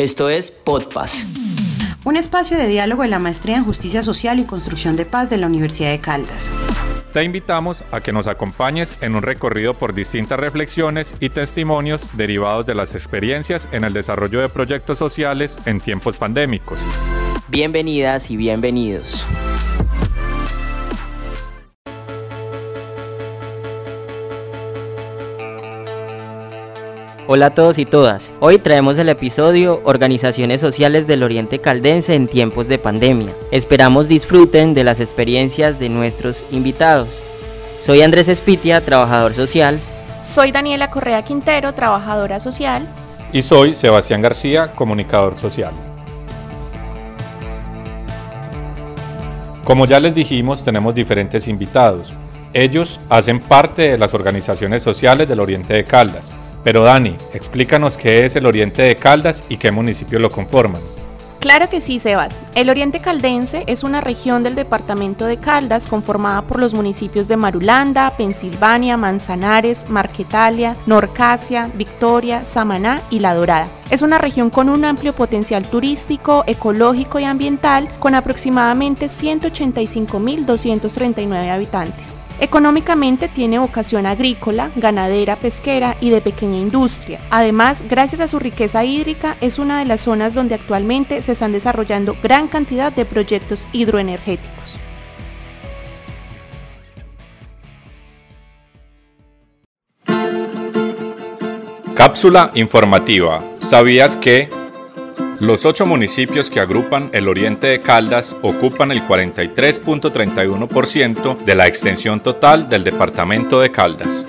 Esto es Podpaz. Un espacio de diálogo de la Maestría en Justicia Social y Construcción de Paz de la Universidad de Caldas. Te invitamos a que nos acompañes en un recorrido por distintas reflexiones y testimonios derivados de las experiencias en el desarrollo de proyectos sociales en tiempos pandémicos. Bienvenidas y bienvenidos. Hola a todos y todas. Hoy traemos el episodio Organizaciones Sociales del Oriente Caldense en tiempos de pandemia. Esperamos disfruten de las experiencias de nuestros invitados. Soy Andrés Espitia, trabajador social. Soy Daniela Correa Quintero, trabajadora social. Y soy Sebastián García, comunicador social. Como ya les dijimos, tenemos diferentes invitados. Ellos hacen parte de las organizaciones sociales del Oriente de Caldas pero Dani, explícanos qué es el Oriente de Caldas y qué municipios lo conforman. Claro que sí, Sebas. El Oriente Caldense es una región del departamento de Caldas conformada por los municipios de Marulanda, Pensilvania, Manzanares, Marquetalia, Norcasia, Victoria, Samaná y La Dorada. Es una región con un amplio potencial turístico, ecológico y ambiental con aproximadamente 185.239 habitantes. Económicamente tiene vocación agrícola, ganadera, pesquera y de pequeña industria. Además, gracias a su riqueza hídrica, es una de las zonas donde actualmente se están desarrollando gran cantidad de proyectos hidroenergéticos. Cápsula informativa. ¿Sabías que los ocho municipios que agrupan el oriente de Caldas ocupan el 43.31% de la extensión total del departamento de Caldas.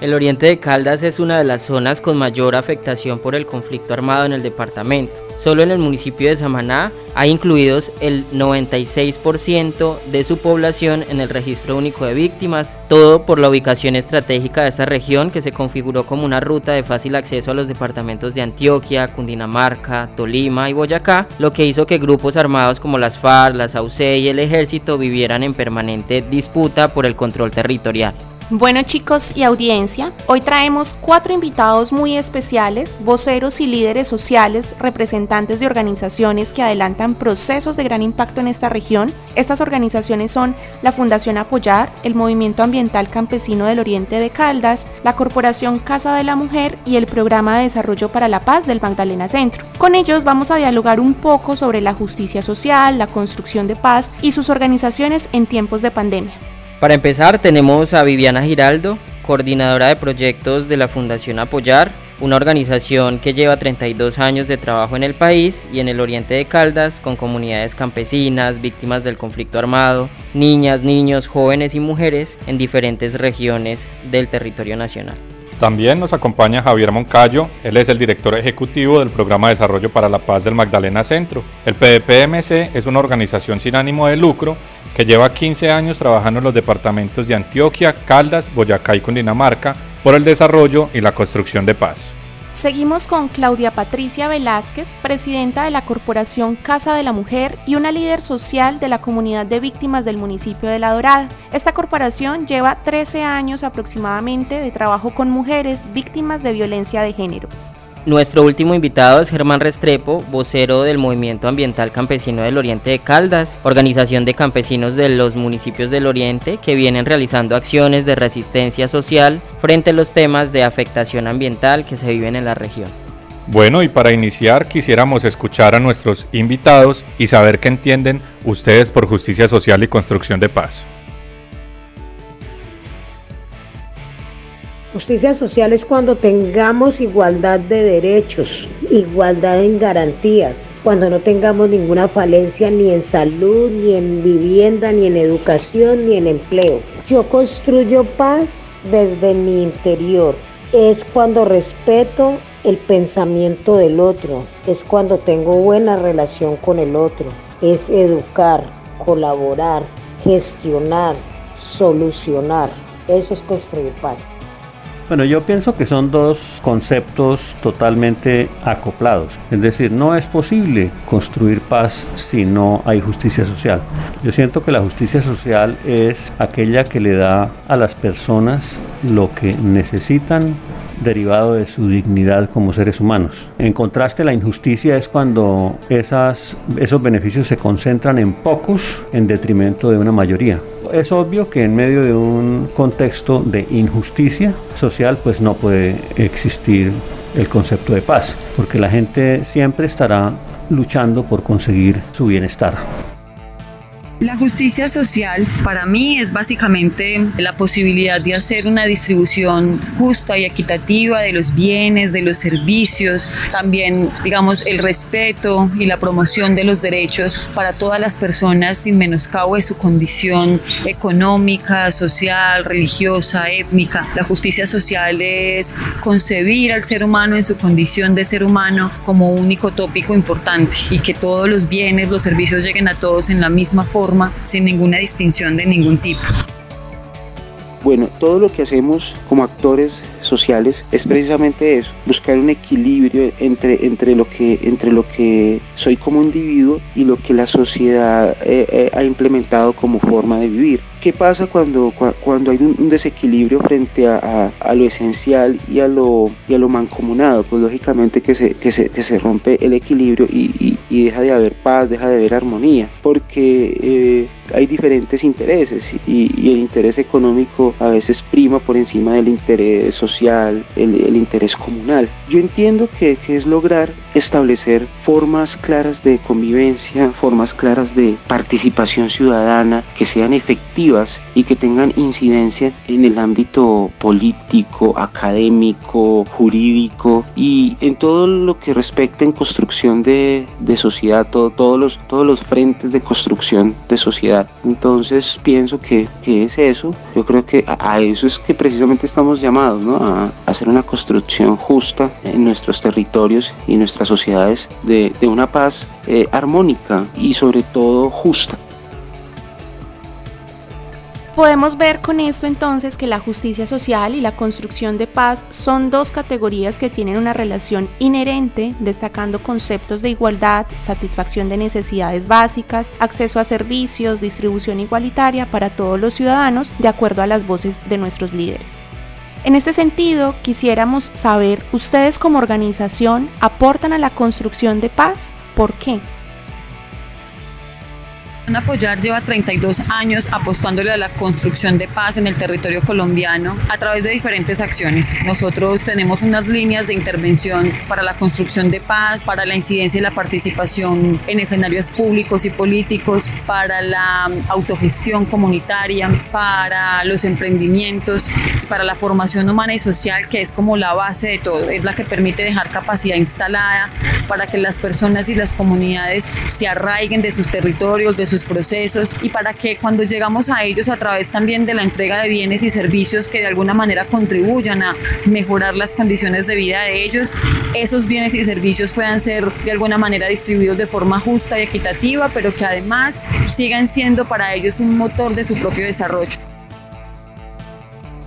El oriente de Caldas es una de las zonas con mayor afectación por el conflicto armado en el departamento. Solo en el municipio de Samaná hay incluidos el 96% de su población en el registro único de víctimas, todo por la ubicación estratégica de esta región que se configuró como una ruta de fácil acceso a los departamentos de Antioquia, Cundinamarca, Tolima y Boyacá, lo que hizo que grupos armados como las FARC, las AUC y el ejército vivieran en permanente disputa por el control territorial. Bueno chicos y audiencia, hoy traemos cuatro invitados muy especiales, voceros y líderes sociales, representantes de organizaciones que adelantan procesos de gran impacto en esta región. Estas organizaciones son la Fundación Apoyar, el Movimiento Ambiental Campesino del Oriente de Caldas, la Corporación Casa de la Mujer y el Programa de Desarrollo para la Paz del Magdalena Centro. Con ellos vamos a dialogar un poco sobre la justicia social, la construcción de paz y sus organizaciones en tiempos de pandemia. Para empezar tenemos a Viviana Giraldo, coordinadora de proyectos de la Fundación Apoyar, una organización que lleva 32 años de trabajo en el país y en el oriente de Caldas con comunidades campesinas, víctimas del conflicto armado, niñas, niños, jóvenes y mujeres en diferentes regiones del territorio nacional. También nos acompaña Javier Moncayo, él es el director ejecutivo del Programa de Desarrollo para la Paz del Magdalena Centro. El PDPMC es una organización sin ánimo de lucro que lleva 15 años trabajando en los departamentos de Antioquia, Caldas, Boyacá y Cundinamarca por el desarrollo y la construcción de paz. Seguimos con Claudia Patricia Velázquez, presidenta de la Corporación Casa de la Mujer y una líder social de la comunidad de víctimas del municipio de La Dorada. Esta corporación lleva 13 años aproximadamente de trabajo con mujeres víctimas de violencia de género. Nuestro último invitado es Germán Restrepo, vocero del Movimiento Ambiental Campesino del Oriente de Caldas, organización de campesinos de los municipios del Oriente que vienen realizando acciones de resistencia social frente a los temas de afectación ambiental que se viven en la región. Bueno, y para iniciar quisiéramos escuchar a nuestros invitados y saber qué entienden ustedes por justicia social y construcción de paz. Justicia social es cuando tengamos igualdad de derechos, igualdad en garantías, cuando no tengamos ninguna falencia ni en salud, ni en vivienda, ni en educación, ni en empleo. Yo construyo paz desde mi interior. Es cuando respeto el pensamiento del otro, es cuando tengo buena relación con el otro, es educar, colaborar, gestionar, solucionar. Eso es construir paz. Bueno, yo pienso que son dos conceptos totalmente acoplados. Es decir, no es posible construir paz si no hay justicia social. Yo siento que la justicia social es aquella que le da a las personas lo que necesitan derivado de su dignidad como seres humanos. En contraste, la injusticia es cuando esos beneficios se concentran en pocos en detrimento de una mayoría. Es obvio que en medio de un contexto de injusticia social, pues no puede existir el concepto de paz, porque la gente siempre estará luchando por conseguir su bienestar. La justicia social para mí es básicamente la posibilidad de hacer una distribución justa y equitativa de los bienes, de los servicios, también digamos el respeto y la promoción de los derechos para todas las personas sin menoscabo de su condición económica, social, religiosa, étnica. La justicia social es concebir al ser humano en su condición de ser humano como único tópico importante y que todos los bienes, los servicios lleguen a todos en la misma forma sin ninguna distinción de ningún tipo. Bueno, todo lo que hacemos como actores sociales es precisamente eso, buscar un equilibrio entre, entre, lo, que, entre lo que soy como individuo y lo que la sociedad eh, eh, ha implementado como forma de vivir. ¿Qué pasa cuando, cuando hay un desequilibrio frente a, lo esencial y a lo, y a lo mancomunado? Pues lógicamente que se, que se, que se rompe el equilibrio y, y, deja de haber paz, deja de haber armonía, porque eh, hay diferentes intereses y, el interés económico a veces prima por encima del interés social, el, interés comunal. Yo entiendo que, es lograr establecer formas claras de convivencia, formas claras de participación ciudadana que sean efectivas y que tengan incidencia en el ámbito político, académico, jurídico y en todo lo que respecta en construcción de, sociedad, todos los frentes de construcción de sociedad. Entonces pienso que, es eso, yo creo que a, eso es que precisamente estamos llamados, ¿no? a hacer una construcción justa en nuestros territorios y nuestras sociedades de, una paz eh, armónica y sobre todo justa. Podemos ver con esto entonces que la justicia social y la construcción de paz son dos categorías que tienen una relación inherente, destacando conceptos de igualdad, satisfacción de necesidades básicas, acceso a servicios, distribución igualitaria para todos los ciudadanos, de acuerdo a las voces de nuestros líderes. En este sentido, quisiéramos saber, ¿ustedes como organización aportan a la construcción de paz? ¿Por qué? Apoyar lleva 32 años apostándole a la construcción de paz en el territorio colombiano a través de diferentes acciones. Nosotros tenemos unas líneas de intervención para la construcción de paz, para la incidencia y la participación en escenarios públicos y políticos, para la autogestión comunitaria, para los emprendimientos, para la formación humana y social, que es como la base de todo, es la que permite dejar capacidad instalada para que las personas y las comunidades se arraiguen de sus territorios, de sus procesos y para que cuando llegamos a ellos a través también de la entrega de bienes y servicios que de alguna manera contribuyan a mejorar las condiciones de vida de ellos, esos bienes y servicios puedan ser de alguna manera distribuidos de forma justa y equitativa, pero que además sigan siendo para ellos un motor de su propio desarrollo.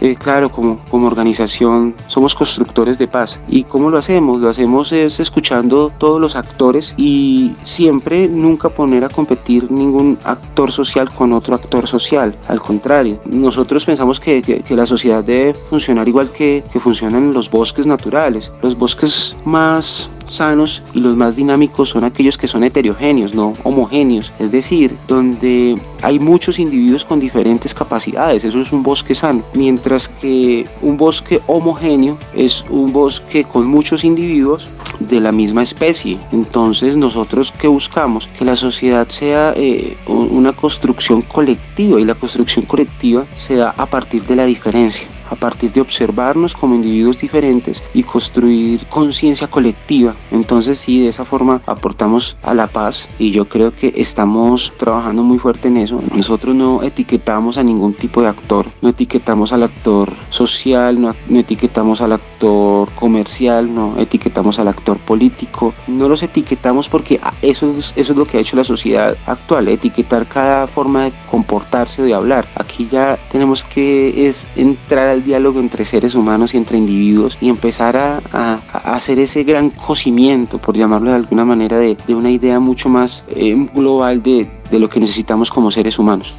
Eh, claro, como, como organización somos constructores de paz. ¿Y cómo lo hacemos? Lo hacemos es escuchando todos los actores y siempre nunca poner a competir ningún actor social con otro actor social. Al contrario, nosotros pensamos que, que, la sociedad debe funcionar igual que, que funcionan los bosques naturales. Los bosques más sanos y los más dinámicos son aquellos que son heterogéneos, no homogéneos, es decir, donde hay muchos individuos con diferentes capacidades, eso es un bosque sano, mientras que un bosque homogéneo es un bosque con muchos individuos de la misma especie. Entonces nosotros que buscamos que la sociedad sea eh, una construcción colectiva y la construcción colectiva se da a partir de la diferencia a partir de observarnos como individuos diferentes y construir conciencia colectiva. Entonces sí, de esa forma aportamos a la paz y yo creo que estamos trabajando muy fuerte en eso. Nosotros no etiquetamos a ningún tipo de actor, no etiquetamos al actor social, no, etiquetamos al actor comercial, no etiquetamos al actor político, no los etiquetamos porque eso es, eso es lo que ha hecho la sociedad actual, etiquetar cada forma de comportarse, de hablar. Aquí ya tenemos que es entrar al diálogo entre seres humanos y entre individuos y empezar a, hacer ese gran cocimiento, por llamarlo de alguna manera, de, una idea mucho más eh, global de lo que necesitamos como seres humanos.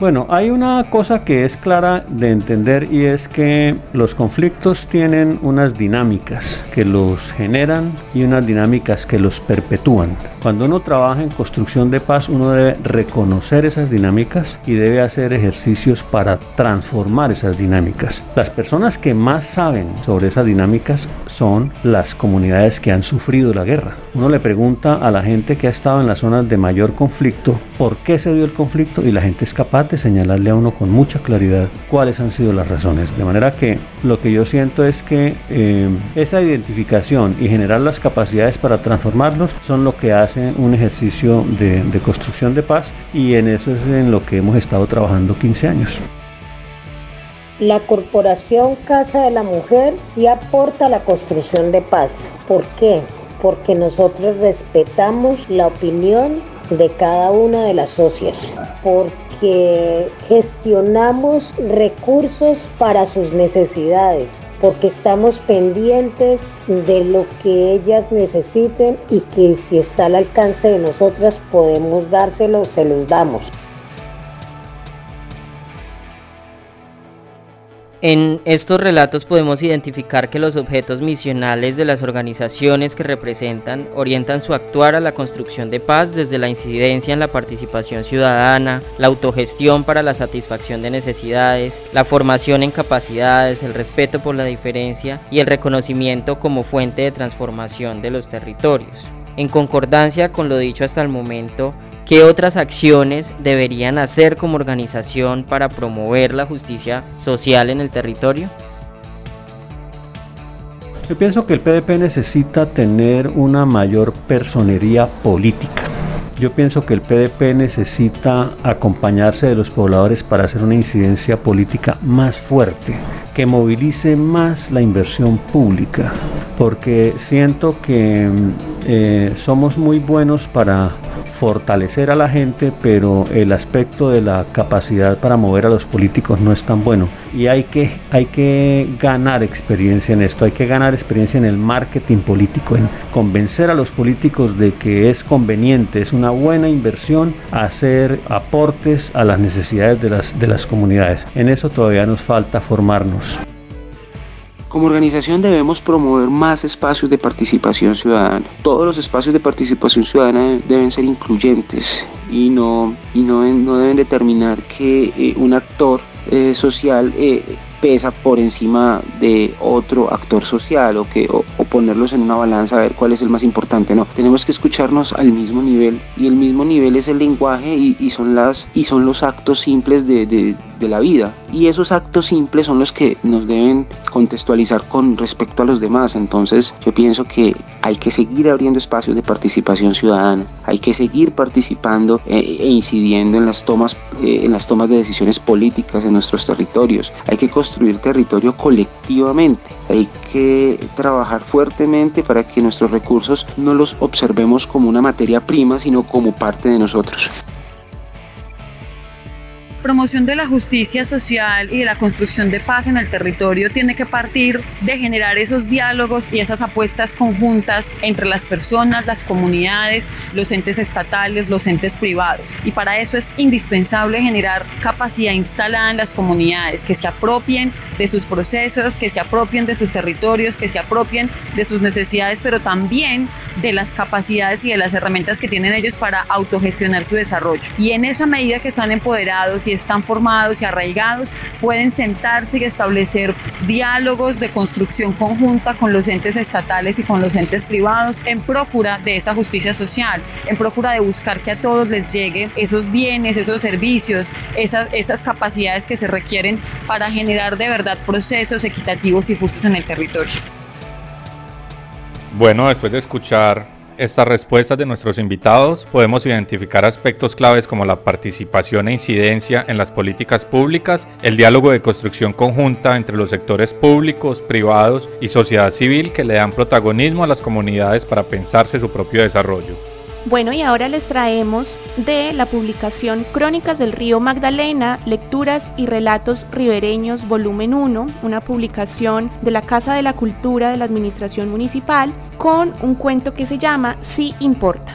Bueno, hay una cosa que es clara de entender y es que los conflictos tienen unas dinámicas que los generan y unas dinámicas que los perpetúan. Cuando uno trabaja en construcción de paz, uno debe reconocer esas dinámicas y debe hacer ejercicios para transformar esas dinámicas. Las personas que más saben sobre esas dinámicas son las comunidades que han sufrido la guerra. Uno le pregunta a la gente que ha estado en las zonas de mayor conflicto por qué se dio el conflicto y la gente es capaz de señalarle a uno con mucha claridad cuáles han sido las razones. De manera que lo que yo siento es que eh, esa identificación y generar las capacidades para transformarlos son lo que hace un ejercicio de, construcción de paz y en eso es en lo que hemos estado trabajando 15 años. La Corporación Casa de la Mujer sí aporta a la construcción de paz. ¿Por qué? Porque nosotros respetamos la opinión de cada una de las socias, porque gestionamos recursos para sus necesidades, porque estamos pendientes de lo que ellas necesiten y que si está al alcance de nosotras podemos dárselo, se los damos. En estos relatos podemos identificar que los objetos misionales de las organizaciones que representan orientan su actuar a la construcción de paz desde la incidencia en la participación ciudadana, la autogestión para la satisfacción de necesidades, la formación en capacidades, el respeto por la diferencia y el reconocimiento como fuente de transformación de los territorios. En concordancia con lo dicho hasta el momento, ¿Qué otras acciones deberían hacer como organización para promover la justicia social en el territorio? Yo pienso que el PDP necesita tener una mayor personería política. Yo pienso que el PDP necesita acompañarse de los pobladores para hacer una incidencia política más fuerte, que movilice más la inversión pública, porque siento que eh, somos muy buenos para fortalecer a la gente, pero el aspecto de la capacidad para mover a los políticos no es tan bueno. Y hay que, hay que ganar experiencia en esto, hay que ganar experiencia en el marketing político, en convencer a los políticos de que es conveniente, es una buena inversión hacer aportes a las necesidades de las, de las comunidades. En eso todavía nos falta formarnos. Como organización debemos promover más espacios de participación ciudadana. Todos los espacios de participación ciudadana deben ser incluyentes y no, y no, no deben determinar que eh, un actor eh, social eh, pesa por encima de otro actor social o, que, o, ponerlos en una balanza a ver cuál es el más importante. No, tenemos que escucharnos al mismo nivel y el mismo nivel es el lenguaje y, son, las, y son los actos simples de, de la vida. Y esos actos simples son los que nos deben contextualizar con respecto a los demás. Entonces yo pienso que hay que seguir abriendo espacios de participación ciudadana, hay que seguir participando eh, e, incidiendo en las tomas, eh, en las tomas de decisiones políticas en nuestros territorios. Hay que construir territorio colectivamente. Hay que trabajar fuertemente para que nuestros recursos no los observemos como una materia prima, sino como parte de nosotros promoción de la justicia social y de la construcción de paz en el territorio tiene que partir de generar esos diálogos y esas apuestas conjuntas entre las personas, las comunidades, los entes estatales, los entes privados. Y para eso es indispensable generar capacidad instalada en las comunidades, que se apropien de sus procesos, que se apropien de sus territorios, que se apropien de sus necesidades, pero también de las capacidades y de las herramientas que tienen ellos para autogestionar su desarrollo. Y en esa medida que están empoderados y están formados y arraigados pueden sentarse y establecer diálogos de construcción conjunta con los entes estatales y con los entes privados en procura de esa justicia social, en procura de buscar que a todos les lleguen esos bienes, esos servicios, esas, esas capacidades que se requieren para generar de verdad procesos equitativos y justos en el territorio. Bueno, después de escuchar estas respuestas de nuestros invitados podemos identificar aspectos claves como la participación e incidencia en las políticas públicas, el diálogo de construcción conjunta entre los sectores públicos, privados y sociedad civil que le dan protagonismo a las comunidades para pensarse su propio desarrollo. Bueno, y ahora les traemos de la publicación Crónicas del Río Magdalena, Lecturas y Relatos Ribereños, volumen 1, una publicación de la Casa de la Cultura de la Administración Municipal, con un cuento que se llama Sí importa.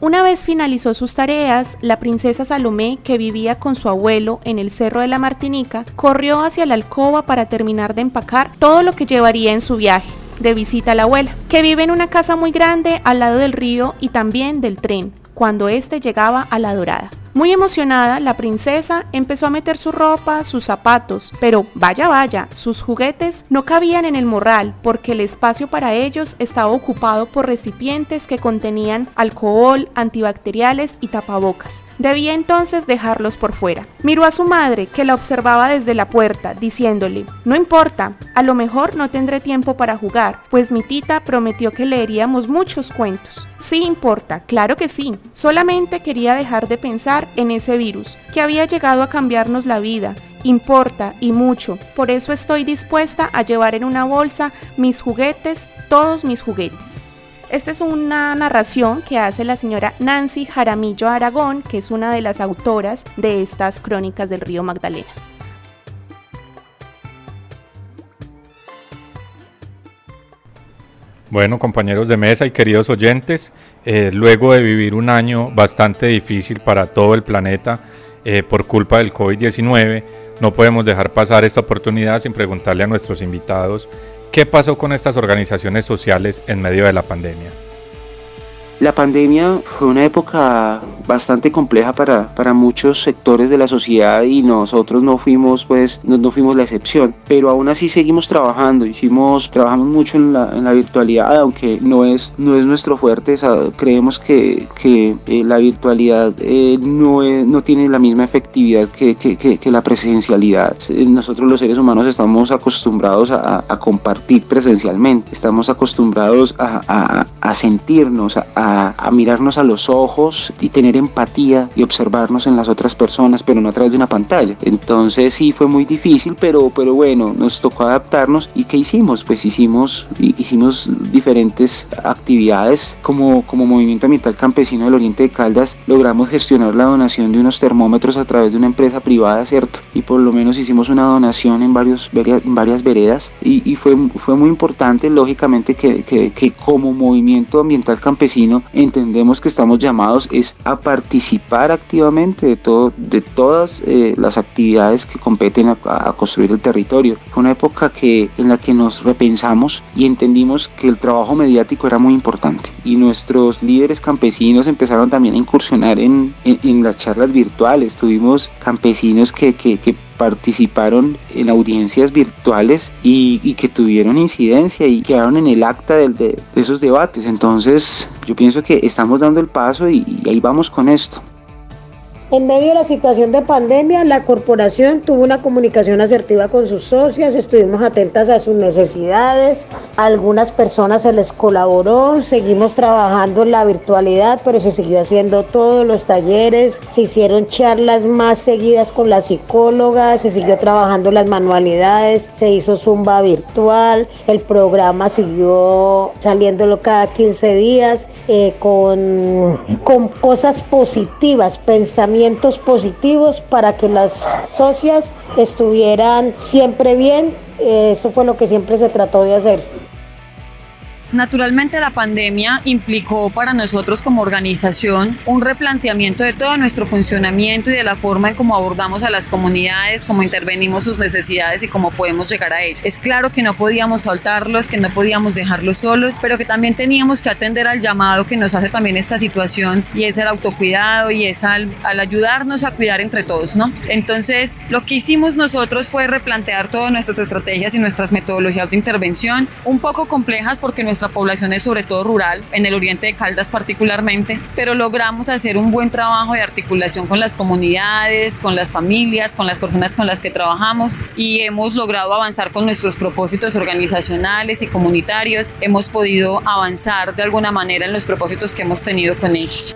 Una vez finalizó sus tareas, la princesa Salomé, que vivía con su abuelo en el Cerro de la Martinica, corrió hacia la alcoba para terminar de empacar todo lo que llevaría en su viaje de visita a la abuela, que vive en una casa muy grande al lado del río y también del tren, cuando éste llegaba a la dorada. Muy emocionada, la princesa empezó a meter su ropa, sus zapatos, pero vaya vaya, sus juguetes no cabían en el morral porque el espacio para ellos estaba ocupado por recipientes que contenían alcohol, antibacteriales y tapabocas. Debía entonces dejarlos por fuera. Miró a su madre, que la observaba desde la puerta, diciéndole, no importa, a lo mejor no tendré tiempo para jugar, pues mi tita prometió que leeríamos muchos cuentos. Sí importa, claro que sí, solamente quería dejar de pensar en ese virus, que había llegado a cambiarnos la vida, importa y mucho. Por eso estoy dispuesta a llevar en una bolsa mis juguetes, todos mis juguetes. Esta es una narración que hace la señora Nancy Jaramillo Aragón, que es una de las autoras de estas crónicas del río Magdalena. Bueno, compañeros de mesa y queridos oyentes, eh, luego de vivir un año bastante difícil para todo el planeta eh, por culpa del COVID-19, no podemos dejar pasar esta oportunidad sin preguntarle a nuestros invitados ¿Qué pasó con estas organizaciones sociales en medio de la pandemia? La pandemia fue una época bastante compleja para, para muchos sectores de la sociedad y nosotros no fuimos pues no, fuimos la excepción. Pero aún así seguimos trabajando hicimos trabajamos mucho en la, en la virtualidad aunque no es no es nuestro fuerte creemos que, que eh, la virtualidad eh, no, no tiene la misma efectividad que, que, que, la presencialidad. Eh, nosotros los seres humanos estamos acostumbrados a, a compartir presencialmente estamos acostumbrados a, a, a sentirnos a a, mirarnos a los ojos y tener empatía y observarnos en las otras personas, pero no a través de una pantalla. Entonces sí fue muy difícil, pero, pero bueno, nos tocó adaptarnos. ¿Y qué hicimos? Pues hicimos, hicimos diferentes actividades como, como Movimiento Ambiental Campesino del Oriente de Caldas. Logramos gestionar la donación de unos termómetros a través de una empresa privada, ¿cierto? Y por lo menos hicimos una donación en, varios, varias veredas y, fue, fue muy importante, lógicamente, que, que como Movimiento Ambiental Campesino entendemos que estamos llamados es a participar activamente de, todo, de todas eh, las actividades que competen a, construir el territorio. Fue una época que, en la que nos repensamos y entendimos que el trabajo mediático era muy importante y nuestros líderes campesinos empezaron también a incursionar en, en, las charlas virtuales. Tuvimos campesinos que, que, que participaron en audiencias virtuales y, que tuvieron incidencia y quedaron en el acta de, esos debates. Entonces yo pienso que estamos dando el paso y ahí vamos con esto. En medio de la situación de pandemia, la corporación tuvo una comunicación asertiva con sus socias, estuvimos atentas a sus necesidades, a algunas personas se les colaboró, seguimos trabajando en la virtualidad, pero se siguió haciendo todos los talleres, se hicieron charlas más seguidas con las psicólogas, se siguió trabajando las manualidades, se hizo zumba virtual, el programa siguió saliéndolo cada 15 días eh, con, con cosas positivas, pensamientos positivos para que las socias estuvieran siempre bien. Eso fue lo que siempre se trató de hacer. Naturalmente la pandemia implicó para nosotros como organización un replanteamiento de todo nuestro funcionamiento y de la forma en cómo abordamos a las comunidades, cómo intervenimos sus necesidades y cómo podemos llegar a ellos. Es claro que no podíamos soltarlos, que no podíamos dejarlos solos, pero que también teníamos que atender al llamado que nos hace también esta situación y es el autocuidado y es al, al ayudarnos a cuidar entre todos, ¿no? Entonces, lo que hicimos nosotros fue replantear todas nuestras estrategias y nuestras metodologías de intervención, un poco complejas porque nuestra nuestra población es sobre todo rural, en el oriente de Caldas particularmente, pero logramos hacer un buen trabajo de articulación con las comunidades, con las familias, con las personas con las que trabajamos y hemos logrado avanzar con nuestros propósitos organizacionales y comunitarios. Hemos podido avanzar de alguna manera en los propósitos que hemos tenido con ellos.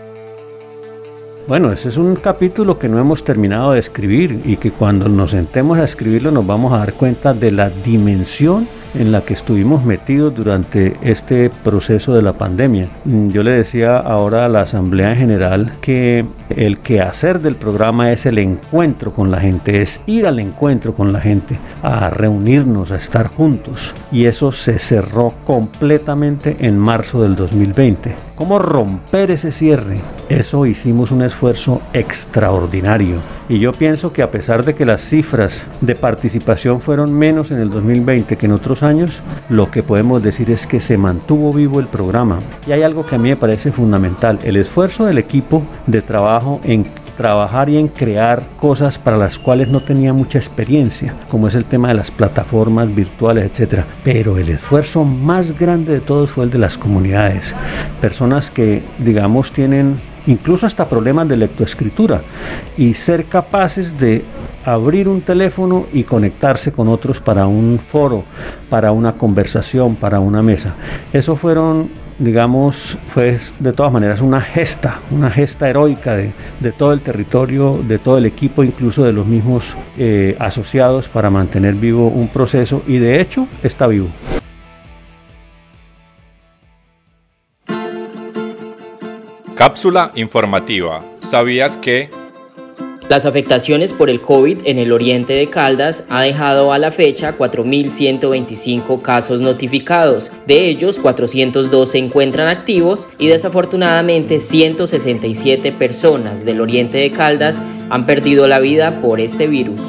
Bueno, ese es un capítulo que no hemos terminado de escribir y que cuando nos sentemos a escribirlo nos vamos a dar cuenta de la dimensión en la que estuvimos metidos durante este proceso de la pandemia. Mm, yo le decía ahora a la Asamblea General que el quehacer del programa es el encuentro con la gente, es ir al encuentro con la gente, a reunirnos, a estar juntos. Y eso se cerró completamente en marzo del 2020. ¿Cómo romper ese cierre? Eso hicimos un esfuerzo extraordinario. Y yo pienso que a pesar de que las cifras de participación fueron menos en el 2020 que en otros años, lo que podemos decir es que se mantuvo vivo el programa. Y hay algo que a mí me parece fundamental, el esfuerzo del equipo de trabajo en trabajar y en crear cosas para las cuales no tenía mucha experiencia, como es el tema de las plataformas virtuales, etc. Pero el esfuerzo más grande de todos fue el de las comunidades. Personas que, digamos, tienen incluso hasta problemas de lectoescritura y ser capaces de abrir un teléfono y conectarse con otros para un foro, para una conversación, para una mesa. Eso fueron digamos, fue de todas maneras una gesta, una gesta heroica de, todo el territorio, de todo el equipo, incluso de los mismos eh, asociados para mantener vivo un proceso y de hecho está vivo. Cápsula informativa. ¿Sabías que... Las afectaciones por el COVID en el oriente de Caldas ha dejado a la fecha 4.125 casos notificados. De ellos, 402 se encuentran activos y desafortunadamente 167 personas del oriente de Caldas han perdido la vida por este virus.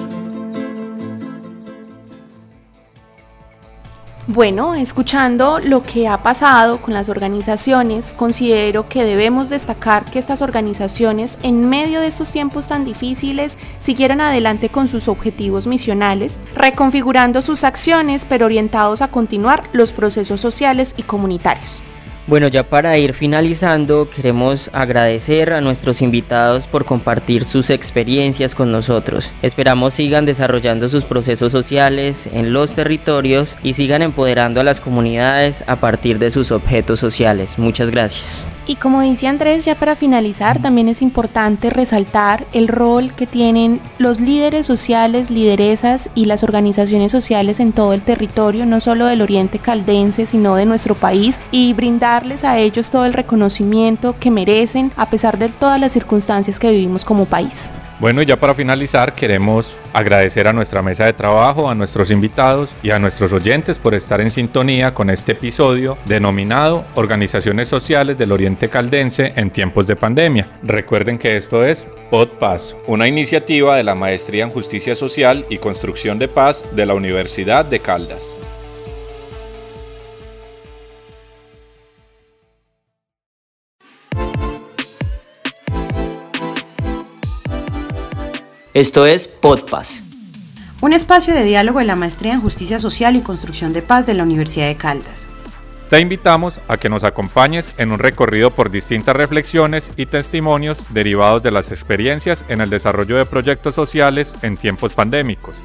Bueno, escuchando lo que ha pasado con las organizaciones, considero que debemos destacar que estas organizaciones, en medio de estos tiempos tan difíciles, siguieron adelante con sus objetivos misionales, reconfigurando sus acciones, pero orientados a continuar los procesos sociales y comunitarios. Bueno, ya para ir finalizando, queremos agradecer a nuestros invitados por compartir sus experiencias con nosotros. Esperamos sigan desarrollando sus procesos sociales en los territorios y sigan empoderando a las comunidades a partir de sus objetos sociales. Muchas gracias. Y como dice Andrés, ya para finalizar, también es importante resaltar el rol que tienen los líderes sociales, lideresas y las organizaciones sociales en todo el territorio, no solo del oriente caldense, sino de nuestro país, y brindarles a ellos todo el reconocimiento que merecen a pesar de todas las circunstancias que vivimos como país. Bueno, y ya para finalizar, queremos agradecer a nuestra mesa de trabajo, a nuestros invitados y a nuestros oyentes por estar en sintonía con este episodio denominado Organizaciones Sociales del Oriente Caldense en tiempos de pandemia. Recuerden que esto es PodPaz, una iniciativa de la Maestría en Justicia Social y Construcción de Paz de la Universidad de Caldas. Esto es PodPaz. Un espacio de diálogo de la Maestría en Justicia Social y Construcción de Paz de la Universidad de Caldas. Te invitamos a que nos acompañes en un recorrido por distintas reflexiones y testimonios derivados de las experiencias en el desarrollo de proyectos sociales en tiempos pandémicos